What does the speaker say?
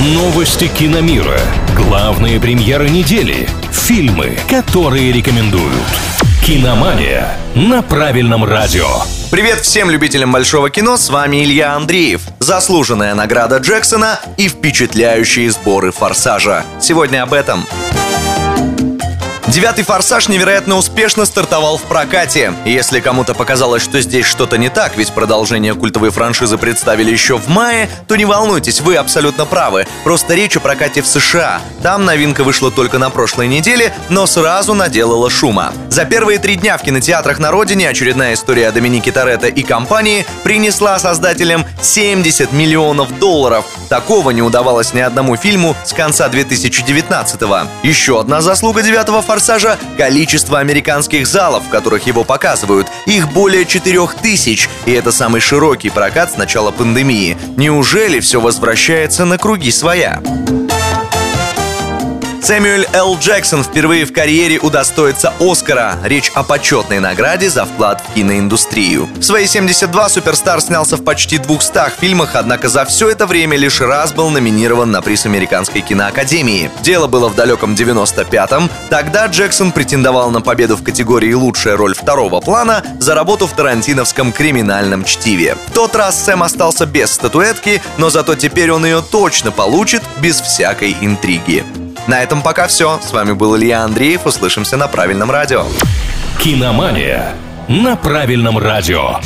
Новости киномира. Главные премьеры недели. Фильмы, которые рекомендуют. Киномания на правильном радио. Привет всем любителям большого кино, с вами Илья Андреев. Заслуженная награда Джексона и впечатляющие сборы «Форсажа». Сегодня об этом. Девятый «Форсаж» невероятно успешно стартовал в прокате. Если кому-то показалось, что здесь что-то не так, ведь продолжение культовой франшизы представили еще в мае, то не волнуйтесь, вы абсолютно правы. Просто речь о прокате в США. Там новинка вышла только на прошлой неделе, но сразу наделала шума. За первые три дня в кинотеатрах на родине очередная история Доминики Торетто и компании принесла создателям 70 миллионов долларов. Такого не удавалось ни одному фильму с конца 2019-го. Еще одна заслуга девятого «Форсажа» «Форсажа» количество американских залов, в которых его показывают. Их более 4000, и это самый широкий прокат с начала пандемии. Неужели все возвращается на круги своя? Сэмюэль Л. Джексон впервые в карьере удостоится Оскара. Речь о почетной награде за вклад в киноиндустрию. В свои 72 суперстар снялся в почти 200 фильмах, однако за все это время лишь раз был номинирован на приз Американской киноакадемии. Дело было в далеком 95-м. Тогда Джексон претендовал на победу в категории «Лучшая роль второго плана» за работу в тарантиновском криминальном чтиве. В тот раз Сэм остался без статуэтки, но зато теперь он ее точно получит без всякой интриги. На этом пока все. С вами был Илья Андреев. Услышимся на правильном радио. Киномания на правильном радио.